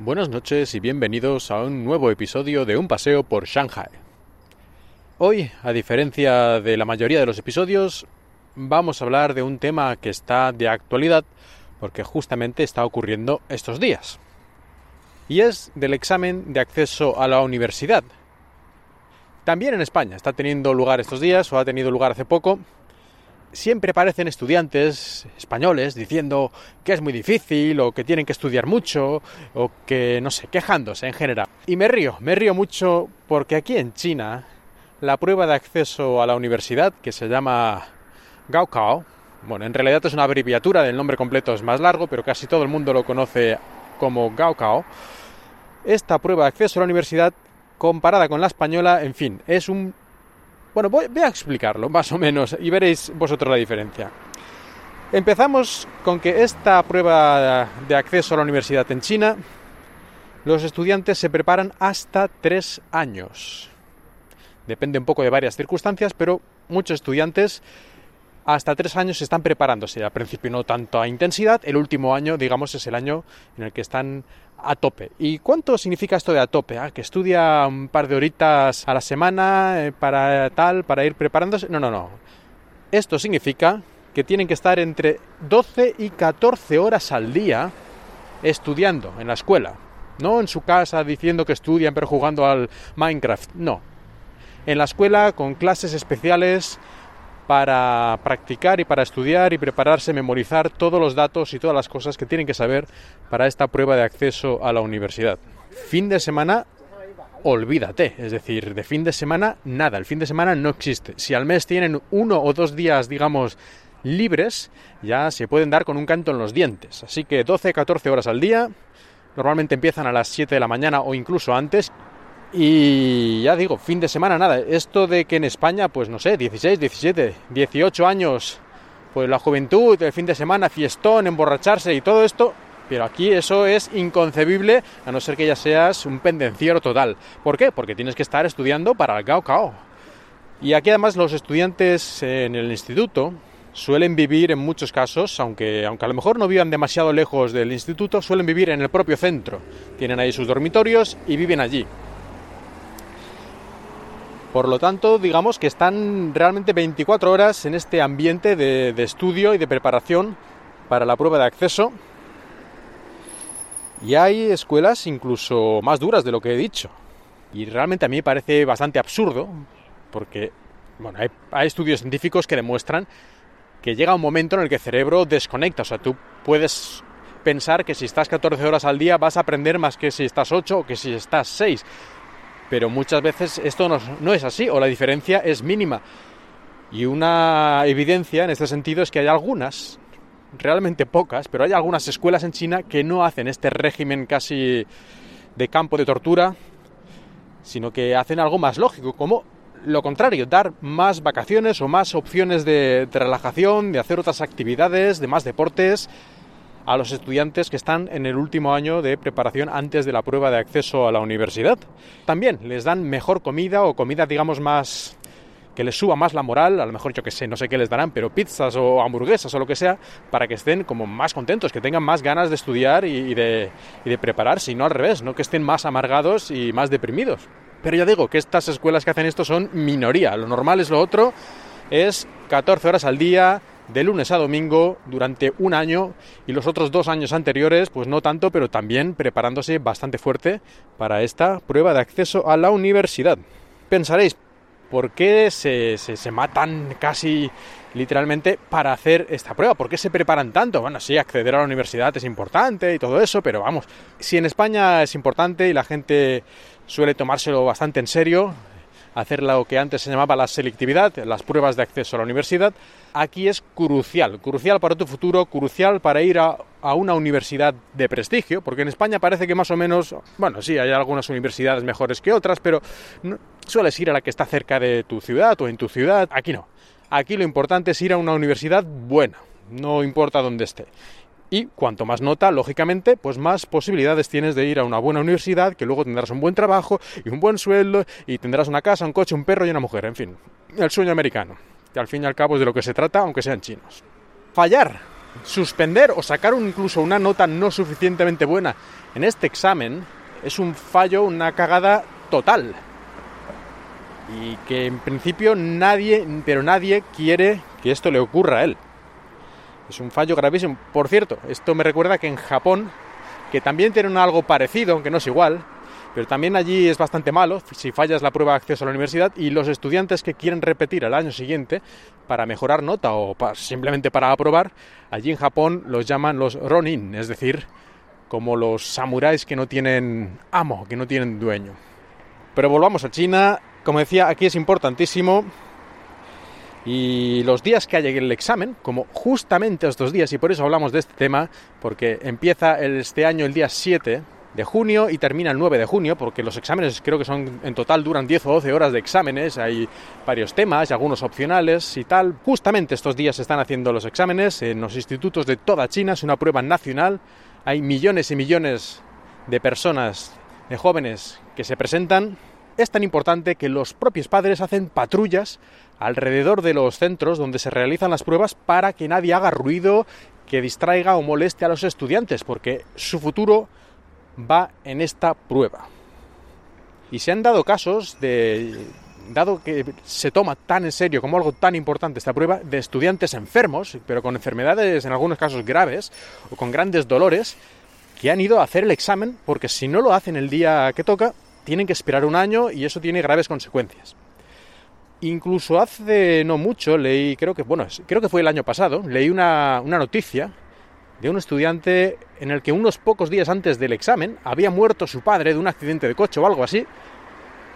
Buenas noches y bienvenidos a un nuevo episodio de Un paseo por Shanghai. Hoy, a diferencia de la mayoría de los episodios, vamos a hablar de un tema que está de actualidad porque justamente está ocurriendo estos días. Y es del examen de acceso a la universidad. También en España está teniendo lugar estos días o ha tenido lugar hace poco siempre aparecen estudiantes españoles diciendo que es muy difícil o que tienen que estudiar mucho o que, no sé, quejándose en general. Y me río, me río mucho porque aquí en China la prueba de acceso a la universidad, que se llama Gaokao, bueno, en realidad es una abreviatura del nombre completo, es más largo, pero casi todo el mundo lo conoce como Gaokao. Esta prueba de acceso a la universidad, comparada con la española, en fin, es un bueno, voy, a explicarlo más o menos y veréis vosotros la diferencia. Empezamos con que esta prueba de acceso a la universidad en China, los estudiantes se preparan hasta tres años. Depende un poco de varias circunstancias, pero muchos estudiantes hasta tres años están preparándose. Al principio no tanto a intensidad, el último año, digamos, es el año en el que están a tope. ¿Y cuánto significa esto de a tope? Ah, que estudia un par de horitas a la semana eh, para tal, para ir preparándose. No, no, no. Esto significa que tienen que estar entre 12 y 14 horas al día estudiando en la escuela. No en su casa diciendo que estudian pero jugando al Minecraft. No. En la escuela con clases especiales para practicar y para estudiar y prepararse, memorizar todos los datos y todas las cosas que tienen que saber para esta prueba de acceso a la universidad. Fin de semana, olvídate, es decir, de fin de semana nada, el fin de semana no existe. Si al mes tienen uno o dos días, digamos, libres, ya se pueden dar con un canto en los dientes. Así que 12-14 horas al día, normalmente empiezan a las 7 de la mañana o incluso antes y ya digo, fin de semana, nada. Esto de que en España, pues no sé, 16, 17, 18 años, pues la juventud, el fin de semana, fiestón, emborracharse y todo esto. Pero aquí eso es inconcebible a no ser que ya seas un pendenciero total. ¿Por qué? Porque tienes que estar estudiando para el Gao Cao. Y aquí además los estudiantes en el instituto suelen vivir en muchos casos, aunque, aunque a lo mejor no vivan demasiado lejos del instituto, suelen vivir en el propio centro. Tienen ahí sus dormitorios y viven allí. Por lo tanto, digamos que están realmente 24 horas en este ambiente de, estudio y de preparación para la prueba de acceso. Y hay escuelas incluso más duras de lo que he dicho. Y realmente a mí me parece bastante absurdo, porque bueno, hay, hay, estudios científicos que demuestran que llega un momento en el que el cerebro desconecta. O sea, tú puedes pensar que si estás 14 horas al día vas a aprender más que si estás 8 o que si estás 6 pero muchas veces esto no, es así o la diferencia es mínima. Y una evidencia en este sentido es que hay algunas, realmente pocas, pero hay algunas escuelas en China que no hacen este régimen casi de campo de tortura, sino que hacen algo más lógico, como lo contrario, dar más vacaciones o más opciones de relajación, de hacer otras actividades, de más deportes, a los estudiantes que están en el último año de preparación antes de la prueba de acceso a la universidad. También les dan mejor comida o comida, digamos, más que les suba más la moral, a lo mejor yo que sé, no sé qué les darán, pero pizzas o hamburguesas o lo que sea, para que estén como más contentos, que tengan más ganas de estudiar y, de, y de prepararse, y no al revés, no que estén más amargados y más deprimidos. Pero ya digo que estas escuelas que hacen esto son minoría, lo normal es lo otro, es 14 horas al día, de lunes a domingo durante un año y los otros dos años anteriores, pues no tanto, pero también preparándose bastante fuerte para esta prueba de acceso a la universidad. Pensaréis, ¿por qué se, se, matan casi literalmente para hacer esta prueba? ¿Por qué se preparan tanto? Bueno, sí, acceder a la universidad es importante y todo eso, pero vamos, si en España es importante y la gente suele tomárselo bastante en serio, hacer lo que antes se llamaba la selectividad, las pruebas de acceso a la universidad, aquí es crucial, crucial para tu futuro, crucial para ir a, una universidad de prestigio, porque en España parece que más o menos, bueno, sí, hay algunas universidades mejores que otras, pero sueles ir a la que está cerca de tu ciudad o en tu ciudad, aquí no. Aquí lo importante es ir a una universidad buena, no importa dónde esté. Y cuanto más nota, lógicamente, pues más posibilidades tienes de ir a una buena universidad, que luego tendrás un buen trabajo y un buen sueldo, y tendrás una casa, un coche, un perro y una mujer, en fin, el sueño americano, que al fin y al cabo es de lo que se trata, aunque sean chinos. Fallar. suspender o sacar incluso una nota no suficientemente buena en este examen es un fallo, una cagada total. Y que en principio nadie, pero nadie quiere que esto le ocurra a él. Es un fallo gravísimo. Por cierto, esto me recuerda que en Japón, que también tienen algo parecido, aunque no es igual, pero también allí es bastante malo si fallas la prueba de acceso a la universidad y los estudiantes que quieren repetir al año siguiente para mejorar nota o simplemente para aprobar, allí en Japón los llaman los ronin, es decir, como los samuráis que no tienen amo, que no tienen dueño. Pero volvamos a China, como decía, aquí es importantísimo y los días que hay el examen, como justamente estos días, y por eso hablamos de este tema, porque empieza este año el día 7 de junio y termina el 9 de junio, porque los exámenes creo que son en total duran 10 o 12 horas de exámenes, hay varios temas algunos opcionales y tal. Justamente estos días se están haciendo los exámenes en los institutos de toda China, es una prueba nacional, hay millones y millones de personas, de jóvenes que se presentan. Es tan importante que los propios padres hacen patrullas alrededor de los centros donde se realizan las pruebas para que nadie haga ruido que distraiga o moleste a los estudiantes, porque su futuro va en esta prueba. Y se han dado casos de, dado que se toma tan en serio como algo tan importante esta prueba, de estudiantes enfermos, pero con enfermedades en algunos casos graves o con grandes dolores, que han ido a hacer el examen porque si no lo hacen el día que toca, tienen que esperar un año y eso tiene graves consecuencias. Incluso hace no mucho leí, creo que, bueno, creo que fue el año pasado, leí una, una noticia de un estudiante en el que unos pocos días antes del examen había muerto su padre de un accidente de coche o algo así,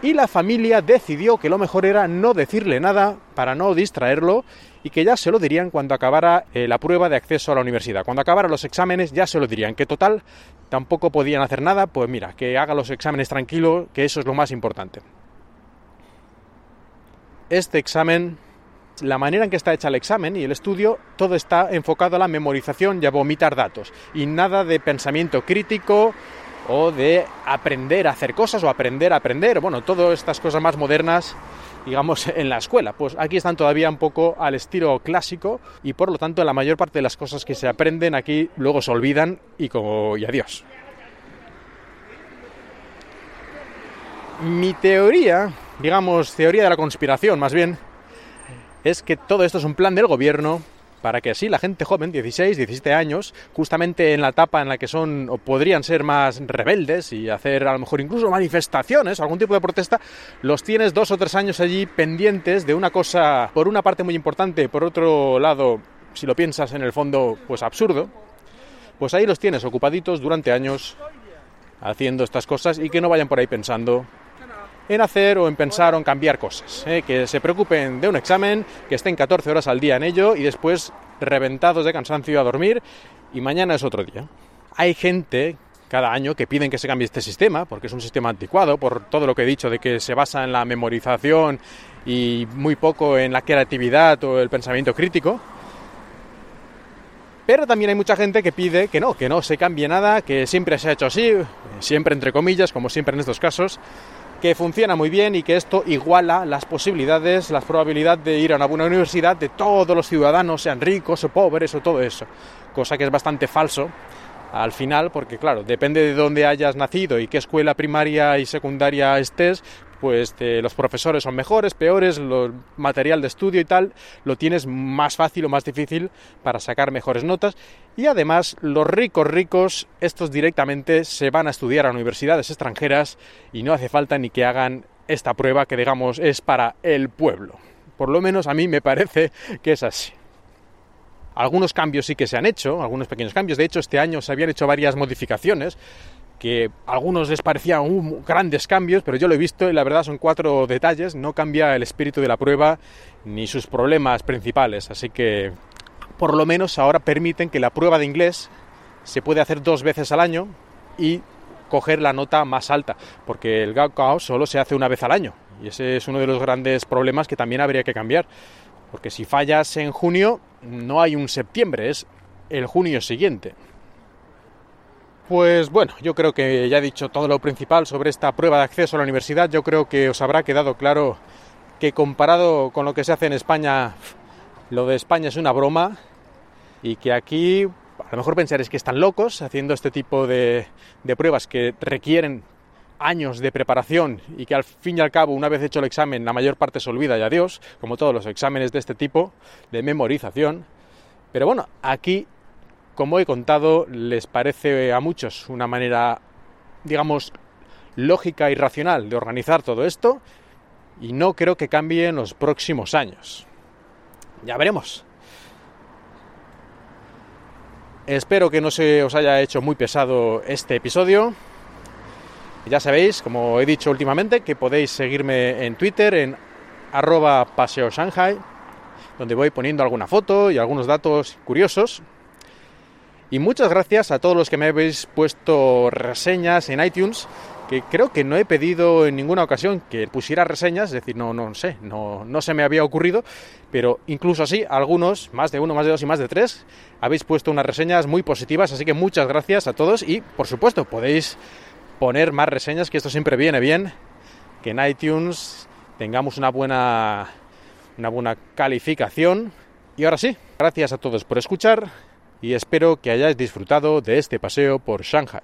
y la familia decidió que lo mejor era no decirle nada para no distraerlo y que ya se lo dirían cuando acabara eh, la prueba de acceso a la universidad. Cuando acabara los exámenes ya se lo dirían, que total tampoco podían hacer nada, pues mira, que haga los exámenes tranquilo, que eso es lo más importante este examen, la manera en que está hecha el examen y el estudio, todo está enfocado a la memorización y a vomitar datos. Y nada de pensamiento crítico o de aprender a hacer cosas o aprender a aprender. Bueno, todas estas cosas más modernas digamos, en la escuela. Pues aquí están todavía un poco al estilo clásico y por lo tanto la mayor parte de las cosas que se aprenden aquí luego se olvidan y como y adiós. Mi teoría digamos, teoría de la conspiración, más bien, es que todo esto es un plan del gobierno para que así la gente joven, 16, 17 años, justamente en la etapa en la que son o podrían ser más rebeldes y hacer a lo mejor incluso manifestaciones, algún tipo de protesta, los tienes dos o tres años allí pendientes de una cosa, por una parte muy importante, por otro lado, si lo piensas en el fondo, pues absurdo, pues ahí los tienes ocupaditos durante años haciendo estas cosas y que no vayan por ahí pensando en hacer o en pensar o en cambiar cosas. ¿eh? Que se preocupen de un examen, que estén 14 horas al día en ello y después reventados de cansancio a dormir y mañana es otro día. Hay gente cada año que piden que se cambie este sistema, porque es un sistema anticuado, por todo lo que he dicho de que se basa en la memorización y muy poco en la creatividad o el pensamiento crítico. Pero también hay mucha gente que pide que no, que no se cambie nada, que siempre se ha hecho así, siempre entre comillas, como siempre en estos casos, que funciona muy bien y que esto iguala las posibilidades, las probabilidades de ir a una buena universidad de todos los ciudadanos, sean ricos o pobres o todo eso. Cosa que es bastante falso al final, porque claro, depende de dónde hayas nacido y qué escuela primaria y secundaria estés, pues los profesores son mejores, peores, el material de estudio y tal, lo tienes más fácil o más difícil para sacar mejores notas. Y además, los ricos ricos, estos directamente se van a estudiar a universidades extranjeras y no hace falta ni que hagan esta prueba que digamos es para el pueblo. Por lo menos a mí me parece que es así. Algunos cambios sí que se han hecho, algunos pequeños cambios. De hecho, este año se habían hecho varias modificaciones que a algunos les parecían uh, grandes cambios, pero yo lo he visto y la verdad son cuatro detalles, no cambia el espíritu de la prueba ni sus problemas principales, así que por lo menos ahora permiten que la prueba de inglés se puede hacer dos veces al año y coger la nota más alta, porque el Gaokao solo se hace una vez al año. Y ese es uno de los grandes problemas que también habría que cambiar, porque si fallas en junio no hay un septiembre, es el junio siguiente. Pues bueno, yo creo que ya he dicho todo lo principal sobre esta prueba de acceso a la universidad. Yo creo que os habrá quedado claro que comparado con lo que se hace en España, lo de España es una broma. y que aquí a lo mejor pensaréis que están locos haciendo este tipo de, de pruebas que requieren años de preparación y que al fin y al cabo, una vez hecho el examen, la mayor parte se olvida y adiós, como todos los exámenes de este tipo de memorización. Pero bueno, aquí, como he contado, les parece a muchos una manera, digamos, lógica y racional de organizar todo esto y no creo que cambie en los próximos años. Ya veremos. Espero que no se os haya hecho muy pesado este episodio. Ya sabéis, como he dicho últimamente, que podéis seguirme en Twitter en arroba paseo donde voy poniendo alguna foto y algunos datos curiosos. Y muchas gracias a todos los que me habéis puesto reseñas en iTunes, que creo que no he pedido en ninguna ocasión que pusiera reseñas, es decir, no, no sé, no, no se me había ocurrido, pero incluso así, algunos, más de uno, más de dos y más de tres, habéis puesto unas reseñas muy positivas, así que muchas gracias a todos y, por supuesto, podéis poner más reseñas, que esto siempre viene bien, que en iTunes tengamos una buena, una buena calificación. Y ahora sí, gracias a todos por escuchar y espero que hayáis disfrutado de este paseo por Shanghai.